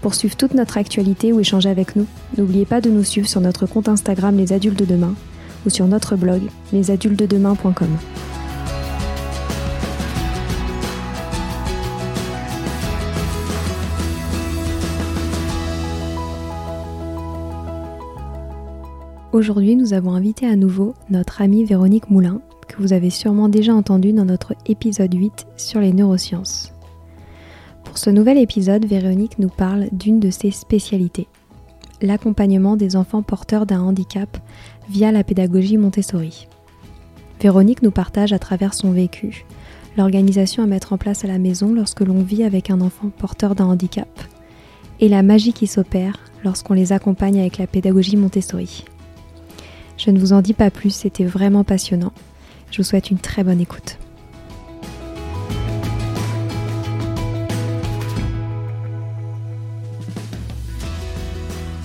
Pour suivre toute notre actualité ou échanger avec nous, n'oubliez pas de nous suivre sur notre compte Instagram Les Adultes de Demain ou sur notre blog lesadultesdedemain.com. Aujourd'hui, nous avons invité à nouveau notre amie Véronique Moulin, que vous avez sûrement déjà entendue dans notre épisode 8 sur les neurosciences. Pour ce nouvel épisode, Véronique nous parle d'une de ses spécialités, l'accompagnement des enfants porteurs d'un handicap via la pédagogie Montessori. Véronique nous partage à travers son vécu l'organisation à mettre en place à la maison lorsque l'on vit avec un enfant porteur d'un handicap et la magie qui s'opère lorsqu'on les accompagne avec la pédagogie Montessori. Je ne vous en dis pas plus, c'était vraiment passionnant. Je vous souhaite une très bonne écoute.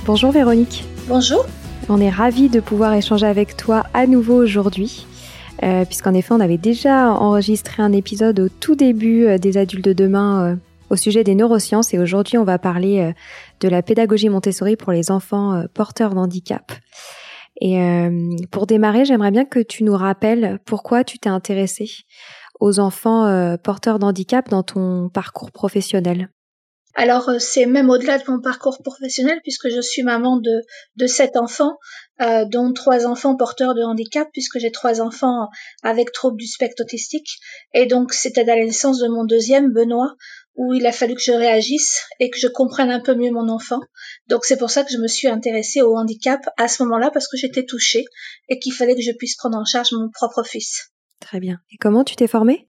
Bonjour Véronique. Bonjour. On est ravis de pouvoir échanger avec toi à nouveau aujourd'hui, euh, puisqu'en effet on avait déjà enregistré un épisode au tout début euh, des adultes de demain euh, au sujet des neurosciences et aujourd'hui on va parler de la pédagogie Montessori pour les enfants porteurs d'handicap. Et pour démarrer, j'aimerais bien que tu nous rappelles pourquoi tu t'es intéressée aux enfants porteurs d'handicap dans ton parcours professionnel. Alors euh, c'est même au-delà de mon parcours professionnel puisque je suis maman de, de sept enfants, euh, dont trois enfants porteurs de handicap puisque j'ai trois enfants avec troubles du spectre autistique. Et donc c'était à la naissance de mon deuxième, Benoît, où il a fallu que je réagisse et que je comprenne un peu mieux mon enfant. Donc c'est pour ça que je me suis intéressée au handicap à ce moment-là parce que j'étais touchée et qu'il fallait que je puisse prendre en charge mon propre fils. Très bien. Et comment tu t'es formée?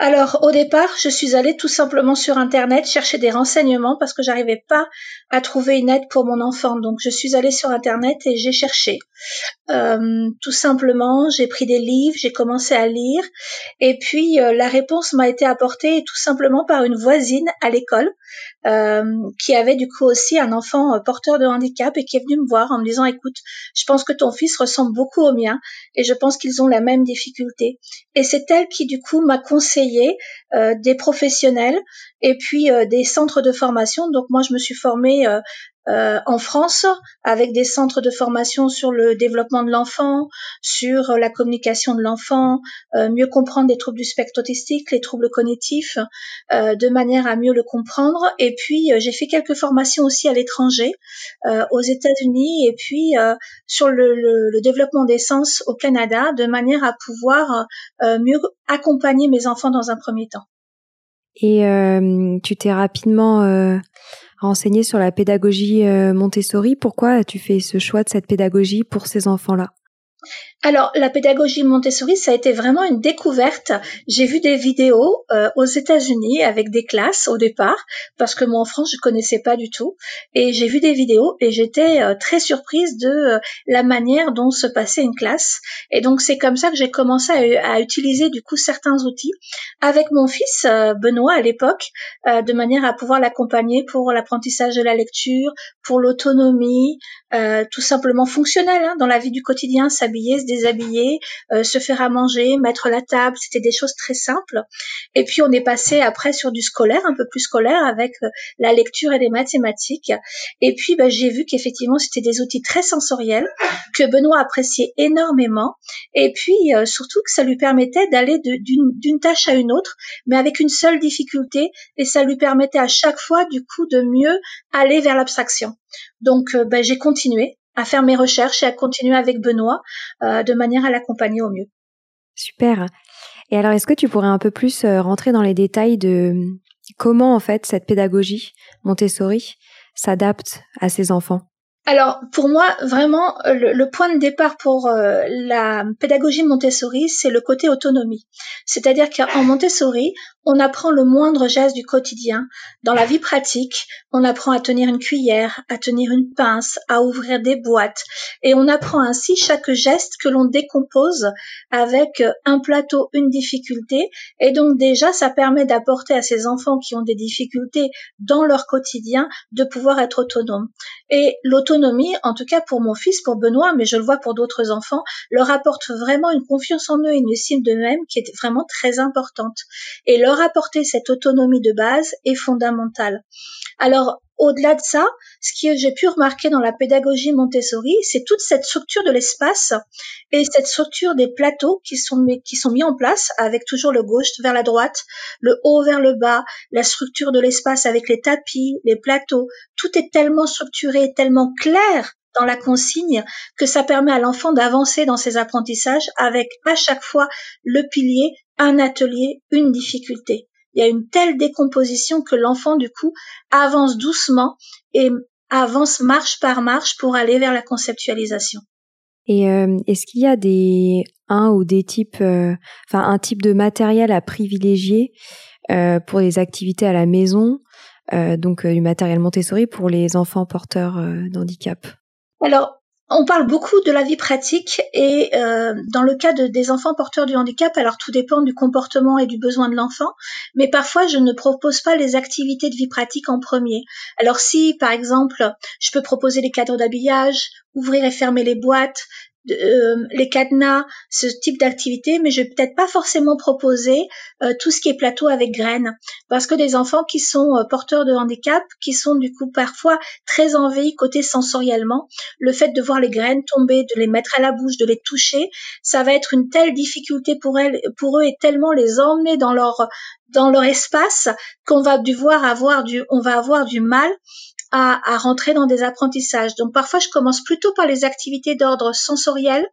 Alors au départ, je suis allée tout simplement sur internet chercher des renseignements parce que j'arrivais pas à trouver une aide pour mon enfant. Donc je suis allée sur internet et j'ai cherché. Euh, tout simplement, j'ai pris des livres, j'ai commencé à lire et puis euh, la réponse m'a été apportée tout simplement par une voisine à l'école euh, qui avait du coup aussi un enfant porteur de handicap et qui est venue me voir en me disant écoute, je pense que ton fils ressemble beaucoup au mien et je pense qu'ils ont la même difficulté. Et c'est elle qui du coup m'a conseillé euh, des professionnels et puis euh, des centres de formation. Donc moi, je me suis formée euh, en France avec des centres de formation sur le développement de l'enfant, sur la communication de l'enfant, mieux comprendre les troubles du spectre autistique, les troubles cognitifs, de manière à mieux le comprendre. Et puis j'ai fait quelques formations aussi à l'étranger, aux États-Unis, et puis sur le, le, développement des sens au Canada, de manière à pouvoir mieux accompagner mes enfants dans un premier temps. Et euh, tu t'es rapidement euh, renseigné sur la pédagogie euh, Montessori. Pourquoi as-tu fait ce choix de cette pédagogie pour ces enfants-là? Alors, la pédagogie Montessori, ça a été vraiment une découverte. J'ai vu des vidéos euh, aux États-Unis avec des classes au départ, parce que moi en France, je connaissais pas du tout. Et j'ai vu des vidéos et j'étais euh, très surprise de euh, la manière dont se passait une classe. Et donc, c'est comme ça que j'ai commencé à, à, utiliser du coup certains outils avec mon fils Benoît à l'époque, de manière à pouvoir l'accompagner pour l'apprentissage de la lecture, pour l'autonomie, tout simplement fonctionnel hein, dans la vie du quotidien, s'habiller, déshabiller, euh, se faire à manger, mettre la table, c'était des choses très simples. Et puis on est passé après sur du scolaire, un peu plus scolaire, avec euh, la lecture et les mathématiques. Et puis bah, j'ai vu qu'effectivement c'était des outils très sensoriels que Benoît appréciait énormément. Et puis euh, surtout que ça lui permettait d'aller d'une tâche à une autre, mais avec une seule difficulté, et ça lui permettait à chaque fois du coup de mieux aller vers l'abstraction. Donc bah, j'ai continué à faire mes recherches et à continuer avec Benoît de manière à l'accompagner au mieux. Super. Et alors, est-ce que tu pourrais un peu plus rentrer dans les détails de comment en fait cette pédagogie Montessori s'adapte à ses enfants? Alors pour moi, vraiment, le, point de départ pour euh, la pédagogie Montessori, c'est le côté autonomie. C'est-à-dire qu'en Montessori, on apprend le moindre geste du quotidien. Dans la vie pratique, on apprend à tenir une cuillère, à tenir une pince, à ouvrir des boîtes. Et on apprend ainsi chaque geste que l'on décompose avec un plateau, une difficulté. Et donc déjà, ça permet d'apporter à ces enfants qui ont des difficultés dans leur quotidien de pouvoir être autonomes. Et l'autonomie en tout cas pour mon fils, pour Benoît, mais je le vois pour d'autres enfants, leur apporte vraiment une confiance en eux et une estime d'eux-mêmes qui est vraiment très importante. Et leur apporter cette autonomie de base est fondamentale. Alors, au-delà de ça, ce que j'ai pu remarquer dans la pédagogie Montessori, c'est toute cette structure de l'espace et cette structure des plateaux qui sont, qui sont mis en place avec toujours le gauche vers la droite, le haut vers le bas, la structure de l'espace avec les tapis, les plateaux. Tout est tellement structuré, tellement clair dans la consigne que ça permet à l'enfant d'avancer dans ses apprentissages avec à chaque fois le pilier, un atelier, une difficulté il y a une telle décomposition que l'enfant, du coup, avance doucement et avance marche par marche pour aller vers la conceptualisation. Et euh, est-ce qu'il y a des un ou des types, euh, enfin un type de matériel à privilégier euh, pour les activités à la maison, donc du matériel Montessori pour les enfants porteurs d'handicap? Alors on parle beaucoup de la vie pratique et euh, dans le cas de, des enfants porteurs du handicap, alors tout dépend du comportement et du besoin de l'enfant, mais parfois je ne propose pas les activités de vie pratique en premier. Alors si par exemple je peux proposer les cadres d'habillage, ouvrir et fermer les boîtes, euh, les cadenas, ce type d'activité, mais je vais peut-être pas forcément proposer euh, tout ce qui est plateau avec graines, parce que des enfants qui sont euh, porteurs de handicap, qui sont du coup parfois très envahis côté sensoriellement, le fait de voir les graines tomber, de les mettre à la bouche, de les toucher, ça va être une telle difficulté pour eux et tellement les emmener dans leur dans leur espace qu'on va devoir avoir du, on va avoir du mal à, à, rentrer dans des apprentissages. Donc parfois, je commence plutôt par les activités d'ordre sensoriel,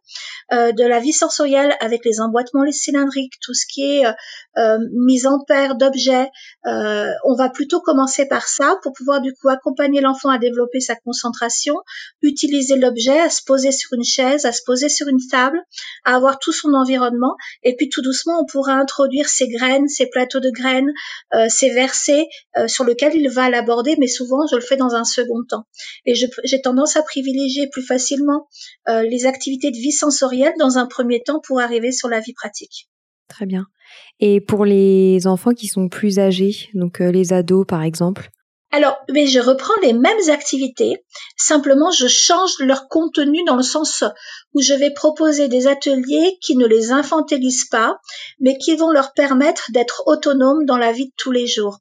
euh, de la vie sensorielle avec les emboîtements les cylindriques, tout ce qui est euh, euh, mise en paire d'objets. Euh, on va plutôt commencer par ça pour pouvoir du coup accompagner l'enfant à développer sa concentration, utiliser l'objet, à se poser sur une chaise, à se poser sur une table, à avoir tout son environnement. Et puis tout doucement, on pourra introduire ses graines, ses plateaux de graines, euh, ses versets sur lesquels il va l'aborder, mais souvent je le fais dans un second temps. Et j'ai tendance à privilégier plus facilement les activités de vie sensorielle dans un premier temps pour arriver sur la vie pratique. Très bien. Et pour les enfants qui sont plus âgés, donc euh, les ados par exemple? Alors, mais je reprends les mêmes activités, simplement je change leur contenu dans le sens où je vais proposer des ateliers qui ne les infantilisent pas, mais qui vont leur permettre d'être autonomes dans la vie de tous les jours.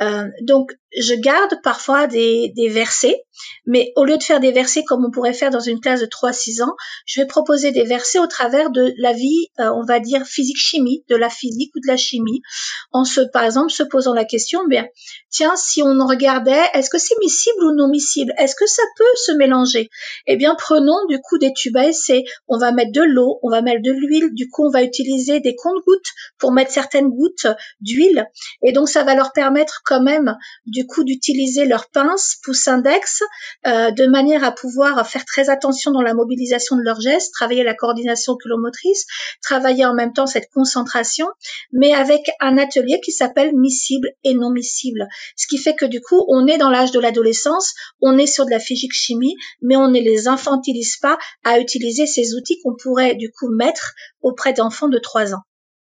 Euh, donc, je garde parfois des, versets, mais au lieu de faire des versets comme on pourrait faire dans une classe de 3-6 ans, je vais proposer des versets au travers de la vie, euh, on va dire physique-chimie, de la physique ou de la chimie, en se, par exemple, se posant la question, bien, tiens, si on regardait, est-ce que c'est miscible ou non miscible? Est-ce que ça peut se mélanger? Eh bien, prenons du coup des tubes On va mettre de l'eau, on va mettre de l'huile. Du coup, on va utiliser des comptes-gouttes pour mettre certaines gouttes d'huile. Et donc, ça va leur permettre quand même, du coup, d'utiliser leur pince, pouce index, euh, de manière à pouvoir faire très attention dans la mobilisation de leurs gestes, travailler la coordination oculomotrice, travailler en même temps cette concentration, mais avec un atelier qui s'appelle miscible et non miscible. Ce qui fait que du coup, on est dans l'âge de l'adolescence, on est sur de la physique chimie, mais on ne les infantilise pas à utiliser ces outils qu'on pourrait du coup mettre auprès d'enfants de 3 ans.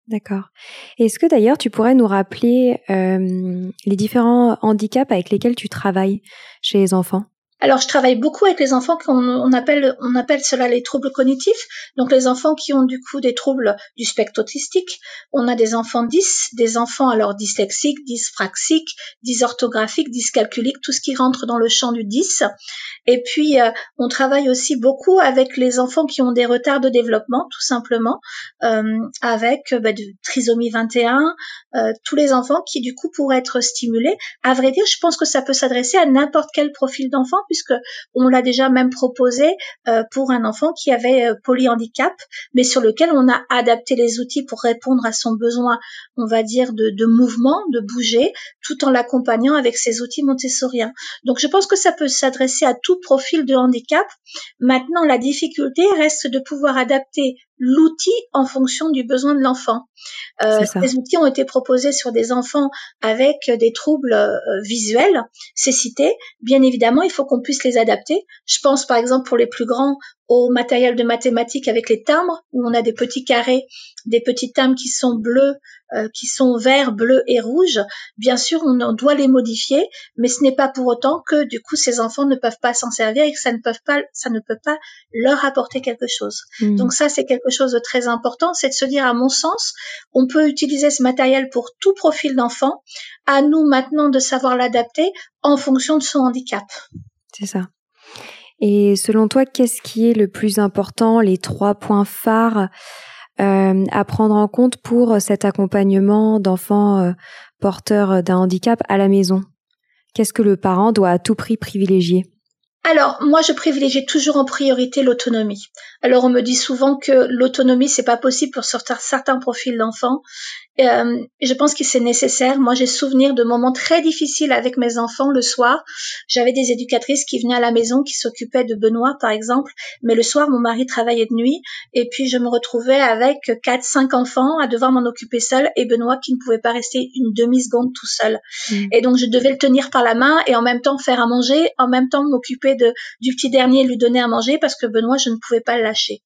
D'accord. Est-ce que d'ailleurs tu pourrais nous rappeler euh, les différents handicaps avec lesquels tu travailles chez les enfants? Alors, je travaille beaucoup avec les enfants qu'on appelle, on appelle cela les troubles cognitifs. Donc, les enfants qui ont du coup des troubles du spectre autistique. On a des enfants 10, des enfants alors dyslexiques, dyspraxiques, dysorthographiques, dyscalculiques, tout ce qui rentre dans le champ du 10. Et puis, euh, on travaille aussi beaucoup avec les enfants qui ont des retards de développement, tout simplement, euh, avec bah, de trisomie 21, euh, tous les enfants qui du coup pourraient être stimulés. À vrai dire, je pense que ça peut s'adresser à n'importe quel profil d'enfant puisque on l'a déjà même proposé euh, pour un enfant qui avait euh, polyhandicap, mais sur lequel on a adapté les outils pour répondre à son besoin, on va dire, de, de mouvement, de bouger, tout en l'accompagnant avec ces outils montessoriens. Donc je pense que ça peut s'adresser à tout profil de handicap. Maintenant, la difficulté reste de pouvoir adapter l'outil en fonction du besoin de l'enfant. Euh, ces outils ont été proposés sur des enfants avec des troubles euh, visuels, c'est cité. Bien évidemment, il faut qu'on puisse les adapter. Je pense par exemple pour les plus grands au matériel de mathématiques avec les timbres, où on a des petits carrés, des petits timbres qui sont bleus, euh, qui sont verts, bleus et rouges. Bien sûr, on doit les modifier, mais ce n'est pas pour autant que du coup ces enfants ne peuvent pas s'en servir et que ça ne peut pas, ça ne peut pas leur apporter quelque chose. Hmm. Donc ça, c'est quelque chose de très important, c'est de se dire, à mon sens, on peut utiliser ce matériel pour tout profil d'enfant. À nous maintenant de savoir l'adapter en fonction de son handicap. C'est ça. Et selon toi, qu'est-ce qui est le plus important, les trois points phares euh, à prendre en compte pour cet accompagnement d'enfants euh, porteurs d'un handicap à la maison? Qu'est-ce que le parent doit à tout prix privilégier? Alors, moi, je privilégie toujours en priorité l'autonomie. Alors, on me dit souvent que l'autonomie, c'est pas possible pour certains profils d'enfants. Euh, je pense que c'est nécessaire. Moi, j'ai souvenir de moments très difficiles avec mes enfants le soir. J'avais des éducatrices qui venaient à la maison, qui s'occupaient de Benoît, par exemple. Mais le soir, mon mari travaillait de nuit. Et puis, je me retrouvais avec quatre, cinq enfants à devoir m'en occuper seule et Benoît qui ne pouvait pas rester une demi-seconde tout seul. Mmh. Et donc, je devais le tenir par la main et en même temps faire à manger, en même temps m'occuper de, du petit dernier et lui donner à manger parce que Benoît, je ne pouvais pas le lâcher.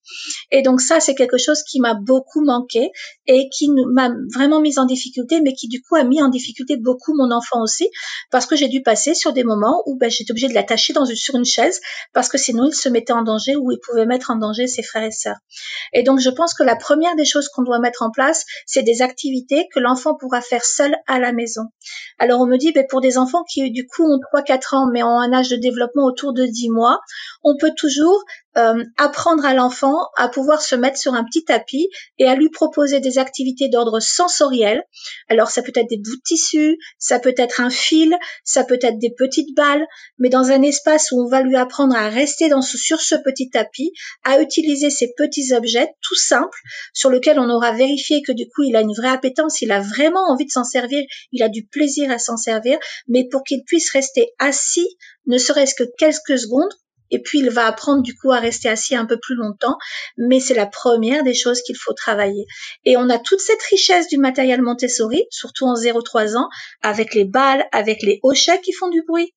Et donc, ça, c'est quelque chose qui m'a beaucoup manqué et qui m'a vraiment mise en difficulté, mais qui du coup a mis en difficulté beaucoup mon enfant aussi, parce que j'ai dû passer sur des moments où ben, j'étais obligée de l'attacher sur une chaise, parce que sinon il se mettait en danger ou il pouvait mettre en danger ses frères et sœurs. Et donc je pense que la première des choses qu'on doit mettre en place, c'est des activités que l'enfant pourra faire seul à la maison. Alors on me dit, ben, pour des enfants qui du coup ont 3-4 ans, mais ont un âge de développement autour de 10 mois, on peut toujours euh, apprendre à l'enfant à pouvoir se mettre sur un petit tapis et à lui proposer des activités d'ordre sensoriel. Alors ça peut être des bouts de tissu, ça peut être un fil, ça peut être des petites balles, mais dans un espace où on va lui apprendre à rester dans sur ce petit tapis, à utiliser ces petits objets tout simples sur lesquels on aura vérifié que du coup il a une vraie appétence, il a vraiment envie de s'en servir, il a du plaisir à s'en servir, mais pour qu'il puisse rester assis ne serait-ce que quelques secondes et puis il va apprendre du coup à rester assis un peu plus longtemps, mais c'est la première des choses qu'il faut travailler. Et on a toute cette richesse du matériel Montessori, surtout en 0-3 ans, avec les balles, avec les hochets qui font du bruit,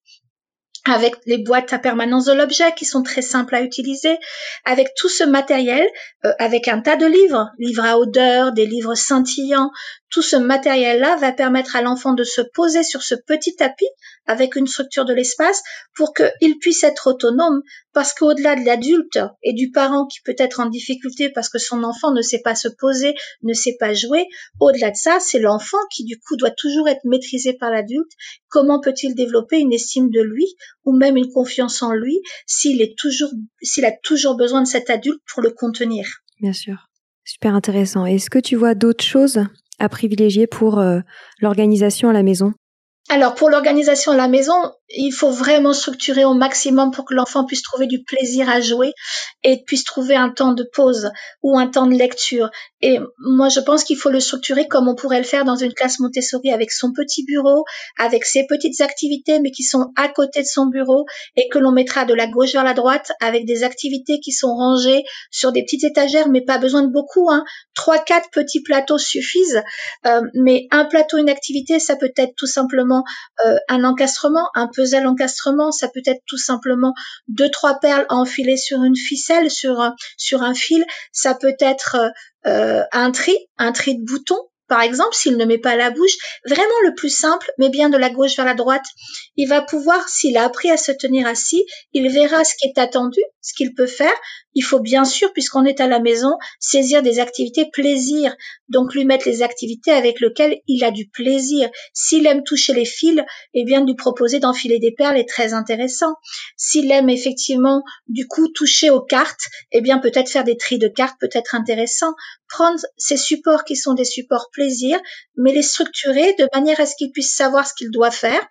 avec les boîtes à permanence de l'objet qui sont très simples à utiliser, avec tout ce matériel, euh, avec un tas de livres, livres à odeur, des livres scintillants, tout ce matériel-là va permettre à l'enfant de se poser sur ce petit tapis avec une structure de l'espace pour qu'il puisse être autonome parce qu'au-delà de l'adulte et du parent qui peut être en difficulté parce que son enfant ne sait pas se poser, ne sait pas jouer, au-delà de ça, c'est l'enfant qui du coup doit toujours être maîtrisé par l'adulte. Comment peut-il développer une estime de lui ou même une confiance en lui s'il est toujours, s'il a toujours besoin de cet adulte pour le contenir? Bien sûr. Super intéressant. Est-ce que tu vois d'autres choses à privilégier pour euh, l'organisation à la maison alors pour l'organisation à la maison, il faut vraiment structurer au maximum pour que l'enfant puisse trouver du plaisir à jouer et puisse trouver un temps de pause ou un temps de lecture. Et moi, je pense qu'il faut le structurer comme on pourrait le faire dans une classe Montessori avec son petit bureau, avec ses petites activités, mais qui sont à côté de son bureau et que l'on mettra de la gauche vers la droite avec des activités qui sont rangées sur des petites étagères, mais pas besoin de beaucoup. Hein. Trois, quatre petits plateaux suffisent. Euh, mais un plateau, une activité, ça peut être tout simplement euh, un encastrement, un puzzle encastrement, ça peut être tout simplement deux trois perles enfilées sur une ficelle, sur un, sur un fil, ça peut être euh, un tri, un tri de boutons par exemple, s'il ne met pas la bouche, vraiment le plus simple, mais bien de la gauche vers la droite, il va pouvoir, s'il a appris à se tenir assis, il verra ce qui est attendu, ce qu'il peut faire. Il faut bien sûr, puisqu'on est à la maison, saisir des activités plaisir. Donc lui mettre les activités avec lesquelles il a du plaisir. S'il aime toucher les fils, eh bien lui proposer d'enfiler des perles est très intéressant. S'il aime effectivement du coup toucher aux cartes, eh bien peut-être faire des tris de cartes peut être intéressant. Prendre ces supports qui sont des supports plaisir, mais les structurer de manière à ce qu'il puisse savoir ce qu'il doit faire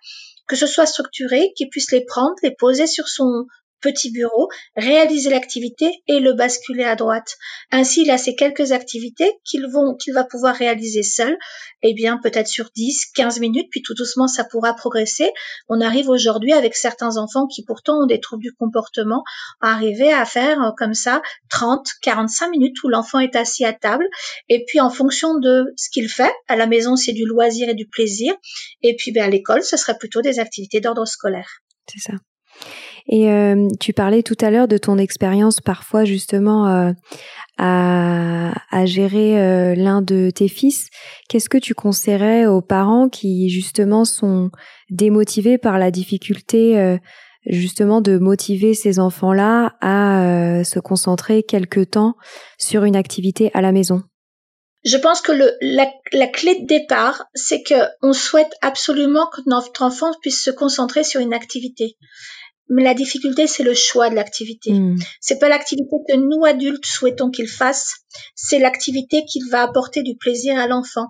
que ce soit structuré, qu'il puisse les prendre, les poser sur son petit bureau, réaliser l'activité et le basculer à droite. Ainsi, il a ces quelques activités qu'il va pouvoir réaliser seul, eh bien, peut-être sur 10, 15 minutes, puis tout doucement, ça pourra progresser. On arrive aujourd'hui avec certains enfants qui pourtant ont des troubles du comportement, à arriver à faire euh, comme ça 30, 45 minutes où l'enfant est assis à table. Et puis, en fonction de ce qu'il fait, à la maison, c'est du loisir et du plaisir. Et puis, ben, à l'école, ce serait plutôt des activités d'ordre scolaire. C'est ça. Et euh, tu parlais tout à l'heure de ton expérience parfois justement euh, à, gérer euh, l'un de tes fils. Qu'est-ce que tu conseillerais aux parents qui justement sont démotivés par la difficulté justement de motiver ces enfants-là à se concentrer quelque temps sur une activité à la maison? Je pense que la, la, clé de départ, c'est que on souhaite absolument que notre enfant puisse se concentrer sur une activité. Mais la difficulté, c'est le choix de l'activité. Hmm. C'est pas l'activité que nous adultes souhaitons qu'il fasse, c'est l'activité qu'il va apporter du plaisir à l'enfant.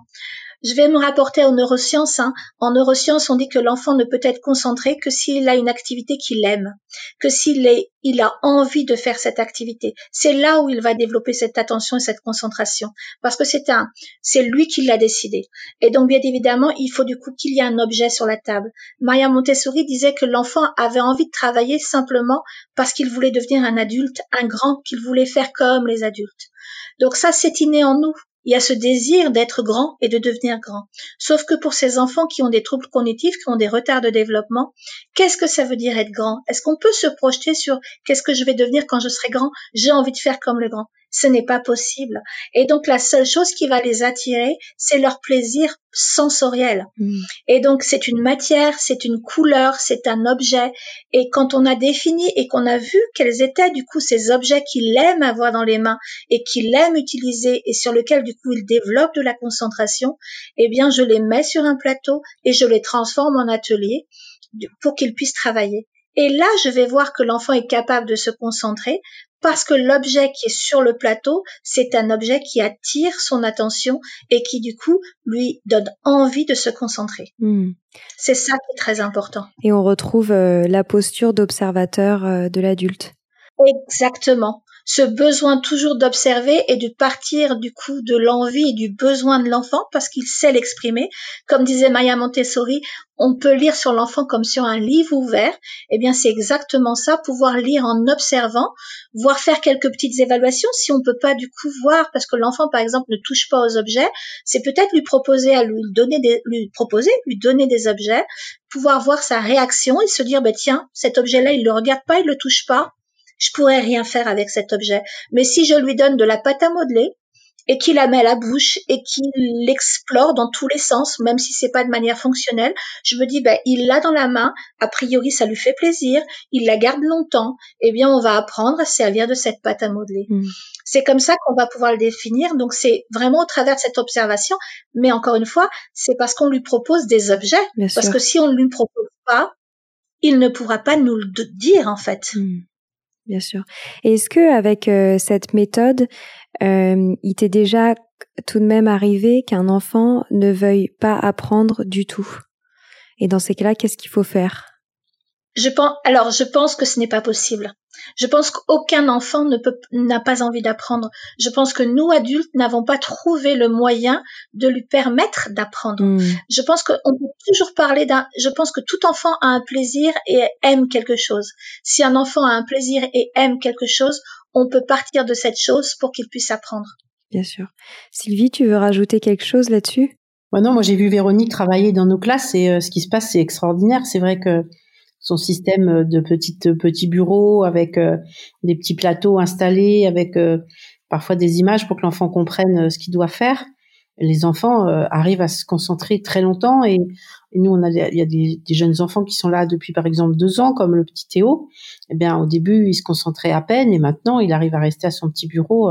Je vais me rapporter aux neurosciences. Hein. En neurosciences, on dit que l'enfant ne peut être concentré que s'il a une activité qu'il aime, que s'il il a envie de faire cette activité. C'est là où il va développer cette attention et cette concentration, parce que c'est un, c'est lui qui l'a décidé. Et donc, bien évidemment, il faut du coup qu'il y ait un objet sur la table. Maria Montessori disait que l'enfant avait envie de travailler simplement parce qu'il voulait devenir un adulte, un grand, qu'il voulait faire comme les adultes. Donc ça, c'est inné en nous. Il y a ce désir d'être grand et de devenir grand. Sauf que pour ces enfants qui ont des troubles cognitifs, qui ont des retards de développement, qu'est-ce que ça veut dire être grand? Est-ce qu'on peut se projeter sur qu'est-ce que je vais devenir quand je serai grand? J'ai envie de faire comme le grand ce n'est pas possible. Et donc la seule chose qui va les attirer, c'est leur plaisir sensoriel. Mm. Et donc c'est une matière, c'est une couleur, c'est un objet. Et quand on a défini et qu'on a vu quels étaient du coup ces objets qu'il aime avoir dans les mains et qu'il aime utiliser et sur lesquels du coup il développe de la concentration, eh bien je les mets sur un plateau et je les transforme en atelier pour qu'ils puissent travailler. Et là, je vais voir que l'enfant est capable de se concentrer parce que l'objet qui est sur le plateau, c'est un objet qui attire son attention et qui du coup lui donne envie de se concentrer. Hmm. C'est ça qui est très important. Et on retrouve euh, la posture d'observateur euh, de l'adulte. Exactement ce besoin toujours d'observer et de partir du coup de l'envie et du besoin de l'enfant parce qu'il sait l'exprimer. Comme disait Maya Montessori, on peut lire sur l'enfant comme sur un livre ouvert. Eh bien, c'est exactement ça, pouvoir lire en observant, voire faire quelques petites évaluations si on peut pas du coup voir parce que l'enfant, par exemple, ne touche pas aux objets. C'est peut-être lui proposer à lui donner des, lui proposer, lui donner des objets, pouvoir voir sa réaction et se dire, bah, tiens, cet objet-là, il le regarde pas, il le touche pas je pourrais rien faire avec cet objet. Mais si je lui donne de la pâte à modeler et qu'il la met à la bouche et qu'il l'explore dans tous les sens, même si c'est pas de manière fonctionnelle, je me dis ben il l'a dans la main, a priori ça lui fait plaisir, il la garde longtemps, eh bien on va apprendre à servir de cette pâte à modeler. Mm. C'est comme ça qu'on va pouvoir le définir. Donc c'est vraiment au travers de cette observation, mais encore une fois, c'est parce qu'on lui propose des objets, parce que si on ne lui propose pas, il ne pourra pas nous le dire en fait. Mm bien sûr. est-ce que avec euh, cette méthode, euh, il t'est déjà tout de même arrivé qu'un enfant ne veuille pas apprendre du tout? Et dans ces cas-là, qu'est-ce qu'il faut faire? Je pense, alors je pense que ce n'est pas possible. Je pense qu'aucun enfant ne peut, n'a pas envie d'apprendre. Je pense que nous adultes n'avons pas trouvé le moyen de lui permettre d'apprendre. Hmm. Je pense qu'on peut toujours parler d'un, je pense que tout enfant a un plaisir et aime quelque chose. Si un enfant a un plaisir et aime quelque chose, on peut partir de cette chose pour qu'il puisse apprendre. Bien sûr. Sylvie, tu veux rajouter quelque chose là-dessus? non, moi j'ai vu Véronique travailler dans nos classes et euh, ce qui se passe c'est extraordinaire. C'est vrai que son système de petites petits bureaux avec euh, des petits plateaux installés avec euh, parfois des images pour que l'enfant comprenne euh, ce qu'il doit faire. Les enfants arrivent à se concentrer très longtemps et, nous on a il y a des, jeunes enfants qui sont là depuis par exemple deux ans comme le petit Théo. Eh bien au début il se concentrait à peine et maintenant il arrive à rester à son petit bureau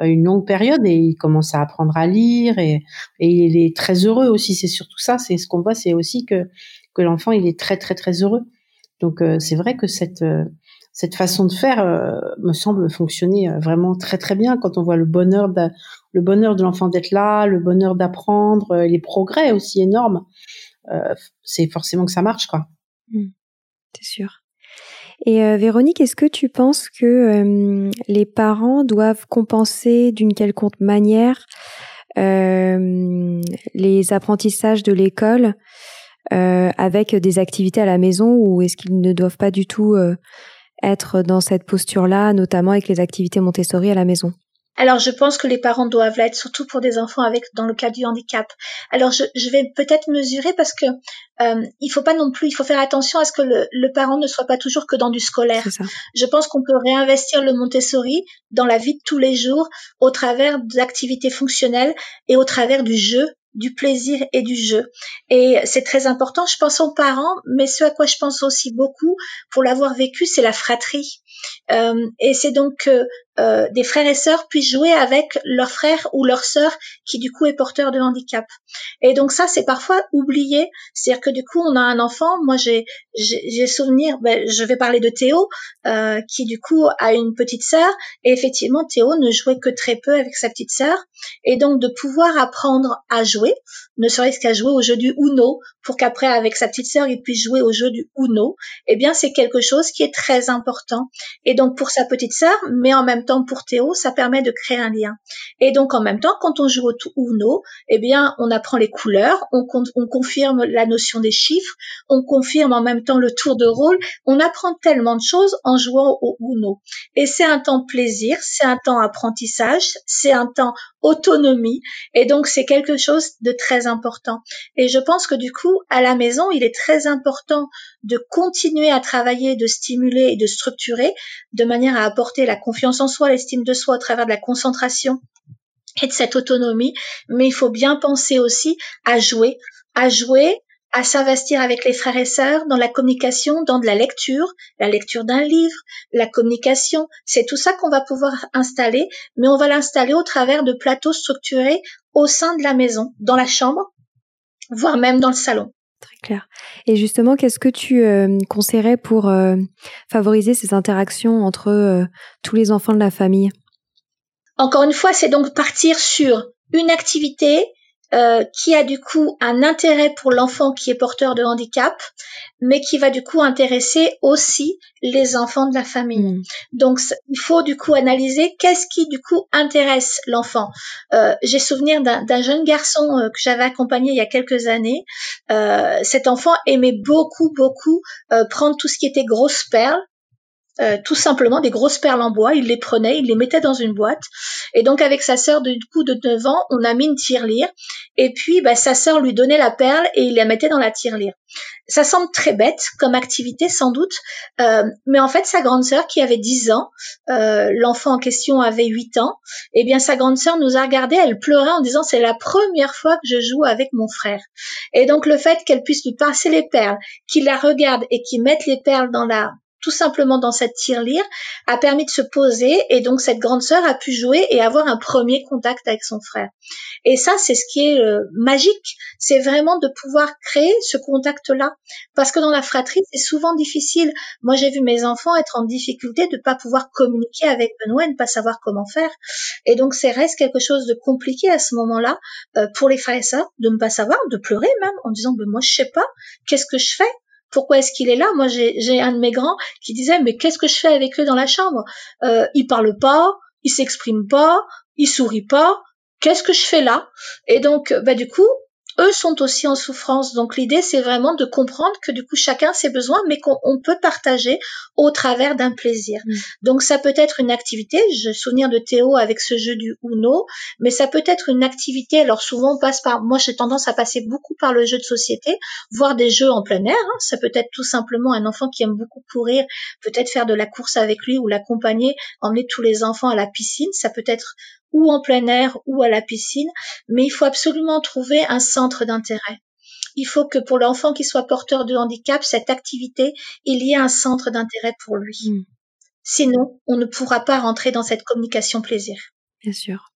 une longue période et il commence à apprendre à lire et, et il est très heureux aussi. C'est surtout ça, c'est ce qu'on voit, c'est aussi que que l'enfant il est très très très heureux. Donc euh, c'est vrai que cette euh, cette façon de faire euh, me semble fonctionner vraiment très très bien quand on voit le bonheur de, le bonheur de l'enfant d'être là, le bonheur d'apprendre, les progrès aussi énormes. c'est forcément que ça marche, quoi. Mmh. c'est sûr. Et Véronique, est-ce que tu penses que les parents doivent compenser d'une quelconque manière les apprentissages de l'école avec des activités à la maison ou est-ce qu'ils ne doivent pas du tout être dans cette posture-là, notamment avec les activités Montessori à la maison? Alors je pense que les parents doivent l'être, surtout pour des enfants avec dans le cas du handicap. Alors je, vais peut-être mesurer parce que euh, il faut pas non plus, il faut faire attention à ce que le, le parent ne soit pas toujours que dans du scolaire. Je pense qu'on peut réinvestir le Montessori dans la vie de tous les jours au travers d'activités fonctionnelles et au travers du jeu du plaisir et du jeu. Et c'est très important. Je pense aux parents, mais ce à quoi je pense aussi beaucoup, pour l'avoir vécu, c'est la fratrie. Euh, et c'est donc que euh, des frères et sœurs puissent jouer avec leur frère ou leur sœur qui du coup est porteur de handicap. Et donc ça c'est parfois oublié, c'est-à-dire que du coup on a un enfant, moi j'ai j'ai souvenir, ben, je vais parler de Théo euh, qui du coup a une petite sœur. Et effectivement Théo ne jouait que très peu avec sa petite sœur. Et donc de pouvoir apprendre à jouer, ne serait-ce qu'à jouer au jeu du Uno pour qu'après avec sa petite sœur il puisse jouer au jeu du Uno, eh bien c'est quelque chose qui est très important et donc pour sa petite sœur, mais en même temps pour Théo, ça permet de créer un lien. Et donc en même temps, quand on joue au Uno, eh bien on apprend les couleurs, on, on confirme la notion des chiffres, on confirme en même temps le tour de rôle, on apprend tellement de choses en jouant au Uno. Et c'est un temps plaisir, c'est un temps apprentissage, c'est un temps autonomie, et donc c'est quelque chose de très important. Et je pense que du coup, à la maison, il est très important de continuer à travailler, de stimuler et de structurer de manière à apporter la confiance en soi, l'estime de soi au travers de la concentration et de cette autonomie. Mais il faut bien penser aussi à jouer, à jouer, à s'investir avec les frères et sœurs dans la communication, dans de la lecture, la lecture d'un livre, la communication. C'est tout ça qu'on va pouvoir installer, mais on va l'installer au travers de plateaux structurés au sein de la maison, dans la chambre, voire même dans le salon. Très clair. Et justement, qu'est-ce que tu euh, conseillerais pour euh, favoriser ces interactions entre euh, tous les enfants de la famille? Encore une fois, c'est donc partir sur une activité euh, qui a du coup un intérêt pour l'enfant qui est porteur de handicap, mais qui va du coup intéresser aussi les enfants de la famille. Mm. Donc il faut du coup analyser qu'est-ce qui du coup intéresse l'enfant. Euh, J'ai souvenir d'un jeune garçon euh, que j'avais accompagné il y a quelques années. Euh, cet enfant aimait beaucoup beaucoup prendre tout ce qui était grosses perles euh, tout simplement des grosses perles en bois. Il les prenait, il les mettait dans une boîte. Et donc avec sa sœur du coup de 9 ans, on a mis une tirelire. Et puis bah, sa sœur lui donnait la perle et il la mettait dans la tirelire. Ça semble très bête comme activité sans doute, euh, mais en fait sa grande sœur qui avait 10 ans, euh, l'enfant en question avait 8 ans, et eh bien sa grande sœur nous a regardé, elle pleurait en disant c'est la première fois que je joue avec mon frère. Et donc le fait qu'elle puisse lui passer les perles, qu'il la regarde et qu'il mette les perles dans la tout simplement dans cette tirelire, a permis de se poser et donc cette grande sœur a pu jouer et avoir un premier contact avec son frère. Et ça, c'est ce qui est euh, magique, c'est vraiment de pouvoir créer ce contact-là. Parce que dans la fratrie, c'est souvent difficile. Moi, j'ai vu mes enfants être en difficulté de ne pas pouvoir communiquer avec Benoît et ne pas savoir comment faire. Et donc, c'est reste quelque chose de compliqué à ce moment-là euh, pour les frères et sœurs de ne pas savoir, de pleurer même en disant, ben, moi, je sais pas, qu'est-ce que je fais? Pourquoi est-ce qu'il est là? Moi, j'ai un de mes grands qui disait, mais qu'est-ce que je fais avec lui dans la chambre? Euh, Il parle pas, il s'exprime pas, il sourit pas. Qu'est-ce que je fais là? Et donc, bah du coup, eux sont aussi en souffrance. Donc l'idée, c'est vraiment de comprendre que du coup, chacun ses besoins, mais qu'on peut partager au travers d'un plaisir. Mm. Donc ça peut être une activité, je me souviens de Théo avec ce jeu du Uno, mais ça peut être une activité, alors souvent on passe par, moi j'ai tendance à passer beaucoup par le jeu de société, voire des jeux en plein air, hein. ça peut être tout simplement un enfant qui aime beaucoup courir, peut-être faire de la course avec lui ou l'accompagner, emmener tous les enfants à la piscine, ça peut être ou en plein air ou à la piscine, mais il faut absolument trouver un centre d'intérêt. Il faut que pour l'enfant qui soit porteur de handicap, cette activité, il y ait un centre d'intérêt pour lui. Hmm. Sinon, on ne pourra pas rentrer dans cette communication plaisir. Bien sûr.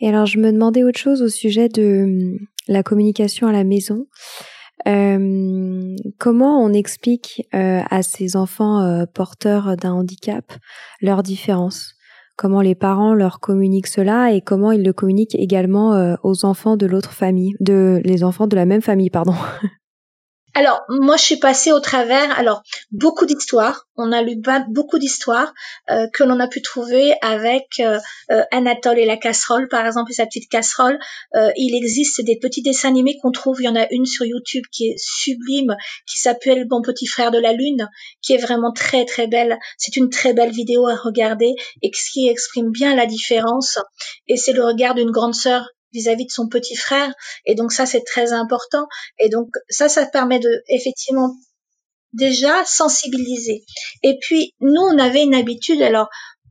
Et alors, je me demandais autre chose au sujet de hum, la communication à la maison. Euh, comment on explique euh, à ces enfants euh, porteurs d'un handicap leurs différences? Comment les parents leur communiquent cela et comment ils le communiquent également euh, aux enfants de l'autre famille, de les enfants de la même famille, pardon. alors, moi, je suis passée au travers, alors, beaucoup d'histoires. On a lu beaucoup d'histoires euh, que l'on a pu trouver avec euh, euh, Anatole et la casserole, par exemple, et sa petite casserole. il existe des petits dessins animés qu'on trouve. Il y en a une sur YouTube qui est sublime, qui s'appelle Bon petit frère de la lune, qui est vraiment très très belle. C'est une très belle vidéo à regarder et qui exprime bien la différence. Et c'est le regard d'une grande sœur vis-à-vis de son petit frère. Et donc ça, c'est très important. Et donc ça, ça permet de effectivement déjà sensibiliser. Et puis nous, on avait une habitude. Alors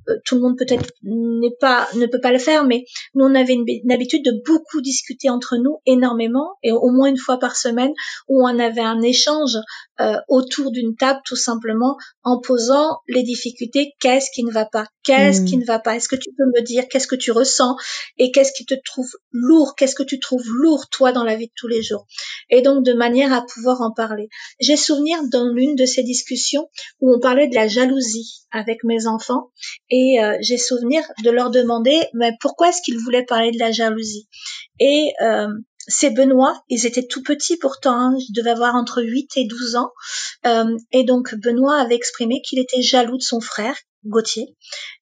euh, tout le monde peut-être n'est pas ne peut pas le faire, mais nous on avait une, habitude de beaucoup discuter entre nous énormément et au moins une fois par semaine où on avait un échange euh, autour d'une table tout simplement en posant les difficultés. Qu'est-ce qui ne va pas? Qu'est-ce qui hmm. ne va pas? Est-ce que tu peux me dire qu'est-ce que tu ressens? Et qu'est-ce qui te trouve lourd? Qu'est-ce que tu trouves lourd toi dans la vie de tous les jours? Et donc de manière à pouvoir en parler. J'ai souvenir dans l'une de ces discussions où on parlait de la jalousie avec mes enfants et euh, j'ai souvenir de leur demander mais pourquoi est-ce qu'ils voulaient parler de la jalousie? Et euh, c'est Benoît, ils étaient tout petits pourtant, hein, je devais avoir entre 8 et 12 ans, euh, et donc Benoît avait exprimé qu'il était jaloux de son frère, Gauthier,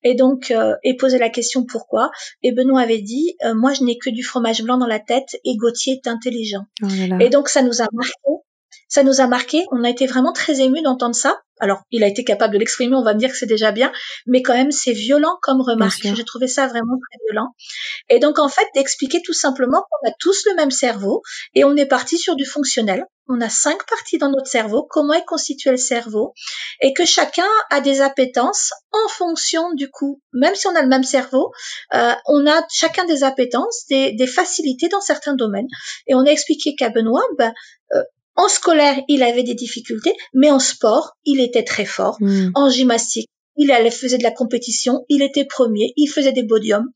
et donc euh, et posé la question pourquoi, et Benoît avait dit, moi je n'ai que du fromage blanc dans la tête, et Gauthier est intelligent. Oh et donc ça nous a marqué, ça nous a marqué, on a été vraiment très émus d'entendre ça, alors, il a été capable de l'exprimer, on va me dire que c'est déjà bien, mais quand même, c'est violent comme remarque. J'ai trouvé ça vraiment très violent. Et donc, en fait, d'expliquer tout simplement qu'on a tous le même cerveau et on est parti sur du fonctionnel. On a cinq parties dans notre cerveau, comment est constitué le cerveau, et que chacun a des appétences en fonction du coup, même si on a le même cerveau, euh, on a chacun des appétences, des, facilités dans certains domaines. Et on a expliqué qu'à Benoît, ben, euh, en scolaire, il avait des difficultés, mais en sport, il était très fort. Hmm. En gymnastique, il allait faisait de la compétition, il était premier, il faisait des podiums.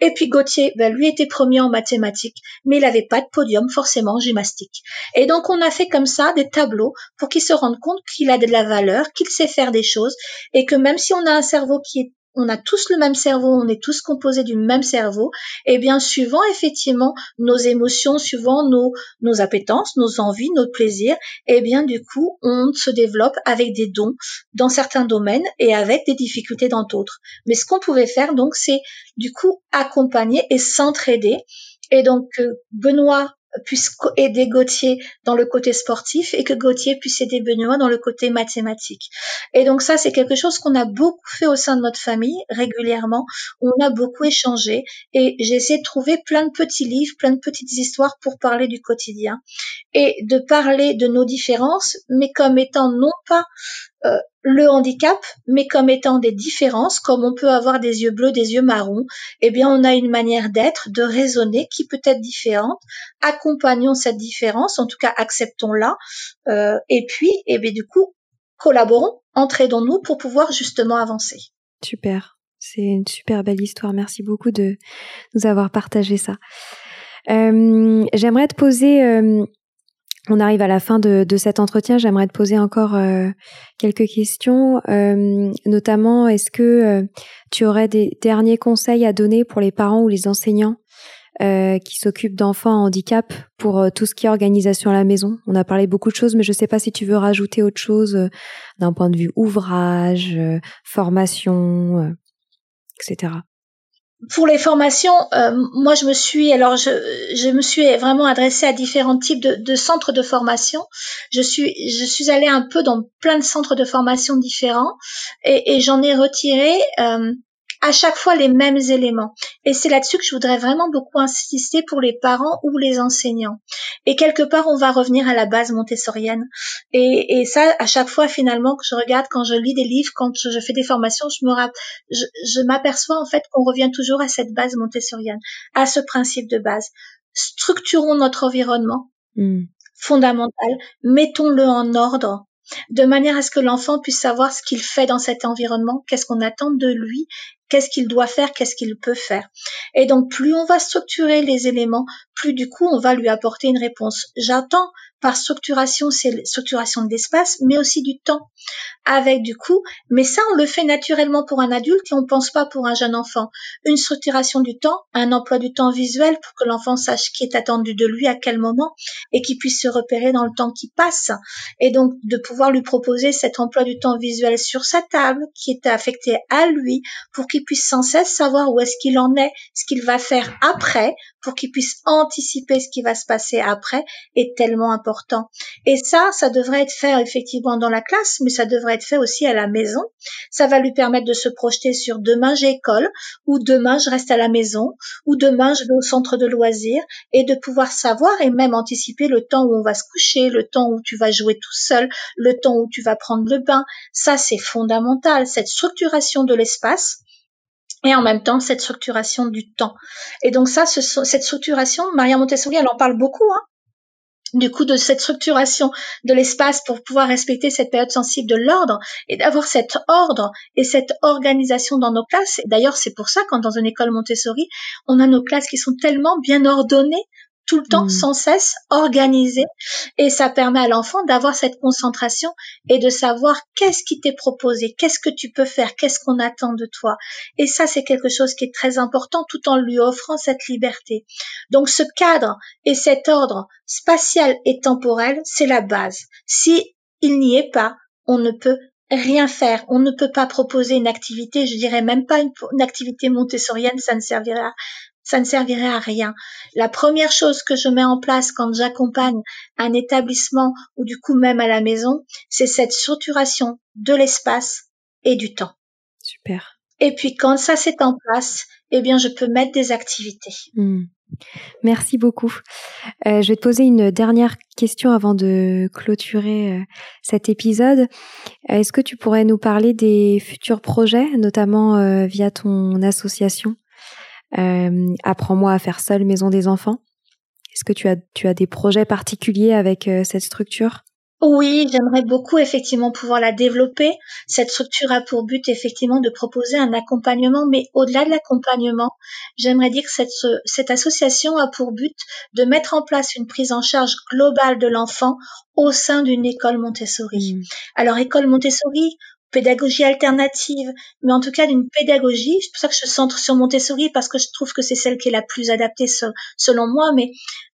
Et puis Gauthier, ben, lui était premier en mathématiques, mais il n'avait pas de podium forcément en gymnastique. Et donc on a fait comme ça des tableaux pour qu'il se rende compte qu'il a de la valeur, qu'il sait faire des choses, et que même si on a un cerveau qui est on a tous le même cerveau, on est tous composés du même cerveau, et bien suivant effectivement nos émotions, suivant nos, nos appétences, nos envies, nos plaisirs, et bien du coup on se développe avec des dons dans certains domaines et avec des difficultés dans d'autres. Mais ce qu'on pouvait faire donc c'est du coup accompagner et s'entraider. Et donc euh, Benoît puisse aider Gauthier dans le côté sportif et que Gauthier puisse aider Benoît dans le côté mathématique. Et donc ça, c'est quelque chose qu'on a beaucoup fait au sein de notre famille régulièrement. On a beaucoup échangé et j'ai essayé de trouver plein de petits livres, plein de petites histoires pour parler du quotidien et de parler de nos différences, mais comme étant non pas euh, le handicap, mais comme étant des différences, comme on peut avoir des yeux bleus, des yeux marrons, eh bien on a une manière d'être, de raisonner qui peut être différente. Accompagnons cette différence, en tout cas acceptons-la, euh, et puis, eh bien du coup, collaborons, entraidons-nous pour pouvoir justement avancer. Super, c'est une super belle histoire. Merci beaucoup de nous avoir partagé ça. Euh, j'aimerais te poser on arrive à la fin de, cet entretien. J'aimerais te poser encore euh, quelques questions, euh, notamment est-ce que euh, tu aurais des derniers conseils à donner pour les parents ou les enseignants qui s'occupent d'enfants en handicap pour tout ce qui est organisation à la maison? On a parlé beaucoup de choses, mais je ne sais pas si tu veux rajouter autre chose d'un point de vue ouvrage, formation, etc pour les formations, euh, moi je me suis alors je, je me suis vraiment adressée à différents types de, de, centres de formation. Je suis je suis allée un peu dans plein de centres de formation différents et, et j'en ai retiré euh, à chaque fois les mêmes éléments. Et c'est là-dessus que je voudrais vraiment beaucoup insister pour les parents ou les enseignants. Et quelque part, on va revenir à la base montessorienne. Et, et ça, à chaque fois, finalement, que je regarde, quand je lis des livres, quand je, fais des formations, je me je, je m'aperçois en fait qu'on revient toujours à cette base montessorienne, à ce principe de base. Structurons notre environnement. Hmm. fondamental, mettons-le en ordre, de manière à ce que l'enfant puisse savoir ce qu'il fait dans cet environnement, qu'est-ce qu'on attend de lui qu'est-ce qu'il doit faire, qu'est-ce qu'il peut faire? Et donc plus on va structurer les éléments, plus du coup on va lui apporter une réponse. J'attends par structuration, c'est structuration de l'espace, mais aussi du temps avec du coup, mais ça on le fait naturellement pour un adulte et on pense pas pour un jeune enfant. Une structuration du temps, un emploi du temps visuel pour que l'enfant sache qui est attendu de lui à quel moment et qu'il puisse se repérer dans le temps qui passe et donc de pouvoir lui proposer cet emploi du temps visuel sur sa table qui est affecté à lui pour qu'il puisse sans cesse savoir où est-ce qu'il en est, ce qu'il va faire après pour qu'il puisse anticiper ce qui va se passer après est tellement important. Et ça, ça devrait être fait effectivement dans la classe, mais ça devrait être fait aussi à la maison. Ça va lui permettre de se projeter sur demain j'ai école, ou demain je reste à la maison, ou demain je vais au centre de loisirs, et de pouvoir savoir et même anticiper le temps où on va se coucher, le temps où tu vas jouer tout seul, le temps où tu vas prendre le bain. Ça, c'est fondamental, cette structuration de l'espace et en même temps cette structuration du temps. Et donc ça, ce, cette structuration, Maria Montessori, elle en parle beaucoup, hein, du coup de cette structuration de l'espace pour pouvoir respecter cette période sensible de l'ordre et d'avoir cet ordre et cette organisation dans nos classes. D'ailleurs, c'est pour ça quand dans une école Montessori, on a nos classes qui sont tellement bien ordonnées tout le temps, mm. sans cesse, organisé. Et ça permet à l'enfant d'avoir cette concentration et de savoir qu'est-ce qui t'est proposé, qu'est-ce que tu peux faire, qu'est-ce qu'on attend de toi. Et ça, c'est quelque chose qui est très important tout en lui offrant cette liberté. Donc ce cadre et cet ordre spatial et temporel, c'est la base. Si il n'y est pas, on ne peut rien faire. On ne peut pas proposer une activité, je dirais même pas une, une activité montessorienne, ça ne servira ça ne servirait à rien. La première chose que je mets en place quand j'accompagne un établissement ou du coup même à la maison, c'est cette structuration de l'espace et du temps. Super. Et puis quand ça c'est en place, eh bien je peux mettre des activités. Hmm. Merci beaucoup. Euh, je vais te poser une dernière question avant de clôturer euh, cet épisode. Est-ce que tu pourrais nous parler des futurs projets, notamment euh, via ton association? Euh, Apprends-moi à faire seul Maison des enfants. Est-ce que tu as, tu as des projets particuliers avec euh, cette structure? Oui, j'aimerais beaucoup effectivement pouvoir la développer. Cette structure a pour but effectivement de proposer un accompagnement, mais au-delà de l'accompagnement, j'aimerais dire que cette, cette association a pour but de mettre en place une prise en charge globale de l'enfant au sein d'une école Montessori. Mmh. Alors école Montessori, pédagogie alternative, mais en tout cas d'une pédagogie. C'est pour ça que je centre sur Montessori parce que je trouve que c'est celle qui est la plus adaptée selon moi. Mais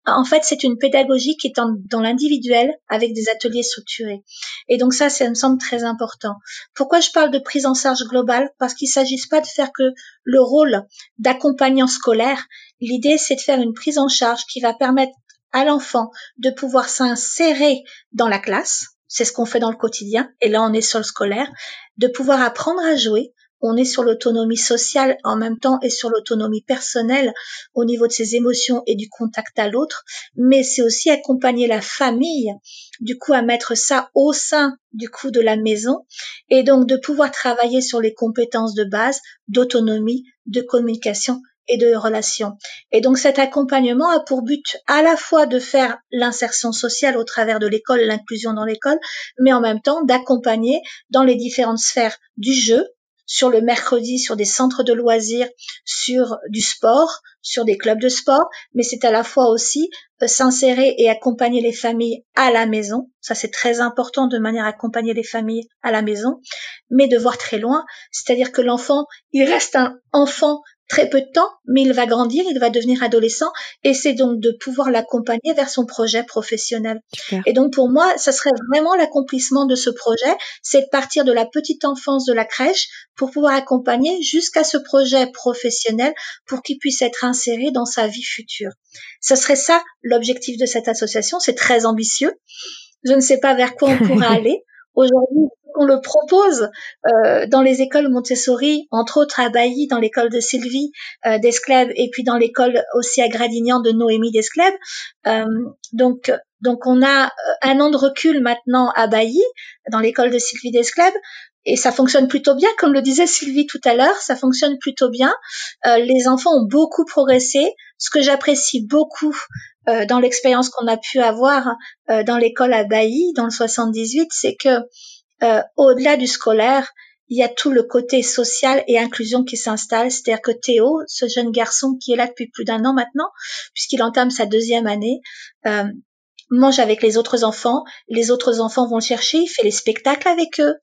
en fait, c'est une pédagogie qui est dans l'individuel avec des ateliers structurés. Et donc ça, ça me semble très important. Pourquoi je parle de prise en charge globale? Parce qu'il ne s'agit pas de faire que le rôle d'accompagnant scolaire. L'idée, c'est de faire une prise en charge qui va permettre à l'enfant de pouvoir s'insérer dans la classe, c'est ce qu'on fait dans le quotidien, et là on est sur le scolaire, de pouvoir apprendre à jouer, on est sur l'autonomie sociale en même temps et sur l'autonomie personnelle au niveau de ses émotions et du contact à l'autre, mais c'est aussi accompagner la famille, du coup à mettre ça au sein du coup de la maison. Et donc de pouvoir travailler sur les compétences de base d'autonomie, de communication et de relations. Et donc cet accompagnement a pour but à la fois de faire l'insertion sociale au travers de l'école, l'inclusion dans l'école, mais en même temps d'accompagner dans les différentes sphères du jeu, sur le mercredi, sur des centres de loisirs, sur du sport, sur des clubs de sport, mais c'est à la fois aussi euh, s'insérer et accompagner les familles à la maison. Ça, c'est très important de manière à accompagner les familles à la maison, mais de voir très loin. C'est-à-dire que l'enfant, il reste un enfant très peu de temps, mais il va grandir, il va devenir adolescent, et c'est donc de pouvoir l'accompagner vers son projet professionnel. Et donc pour moi, ça serait vraiment l'accomplissement de ce projet, c'est de partir de la petite enfance de la crèche pour pouvoir accompagner jusqu'à ce projet professionnel pour qu'il puisse être inséré dans sa vie future. Ce serait ça l'objectif de cette association, c'est très ambitieux. Je ne sais pas vers quoi on pourra aller. Aujourd'hui, on le propose euh, dans les écoles Montessori, entre autres à Bailly, dans l'école de Sylvie euh, Desclèves, et puis dans l'école aussi à Gradignan de Noémie Desclèves. Euh, donc, donc on a euh, un an de recul maintenant à Bailly, dans l'école de Sylvie Desclèves, et ça fonctionne plutôt bien, comme le disait Sylvie tout à l'heure, ça fonctionne plutôt bien. Euh, les enfants ont beaucoup progressé. Ce que j'apprécie beaucoup euh, dans l'expérience qu'on a pu avoir dans l'école à Bailly, dans le 78, c'est que euh, au-delà du scolaire, il y a tout le côté social et inclusion qui s'installe. C'est-à-dire que Théo, ce jeune garçon qui est là depuis plus d'un an maintenant, puisqu'il entame sa deuxième année, euh, mange avec les autres enfants, les autres enfants vont le chercher, il fait les spectacles avec eux,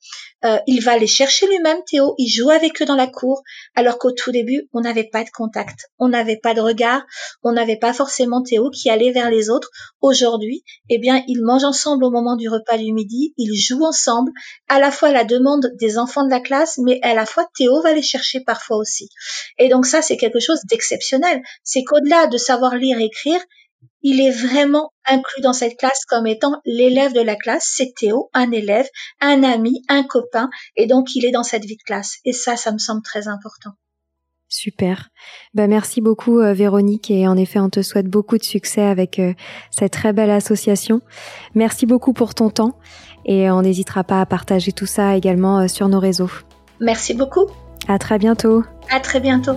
euh, il va les chercher lui-même, Théo, il joue avec eux dans la cour, alors qu'au tout début, on n'avait pas de contact, on n'avait pas de regard, on n'avait pas forcément Théo qui allait vers les autres. Aujourd'hui, eh bien, ils mangent ensemble au moment du repas du midi, ils jouent ensemble, à la fois la demande des enfants de la classe, mais à la fois Théo va les chercher parfois aussi. Et donc ça, c'est quelque chose d'exceptionnel. C'est qu'au-delà de savoir lire et écrire, il est vraiment inclus dans cette classe comme étant l'élève de la classe. C'est Théo, un élève, un ami, un copain, et donc il est dans cette vie de classe. Et ça, ça me semble très important. Super. Ben merci beaucoup euh, Véronique et en effet on te souhaite beaucoup de succès avec euh, cette très belle association. Merci beaucoup pour ton temps et on n'hésitera pas à partager tout ça également euh, sur nos réseaux. Merci beaucoup. À très bientôt. À très bientôt.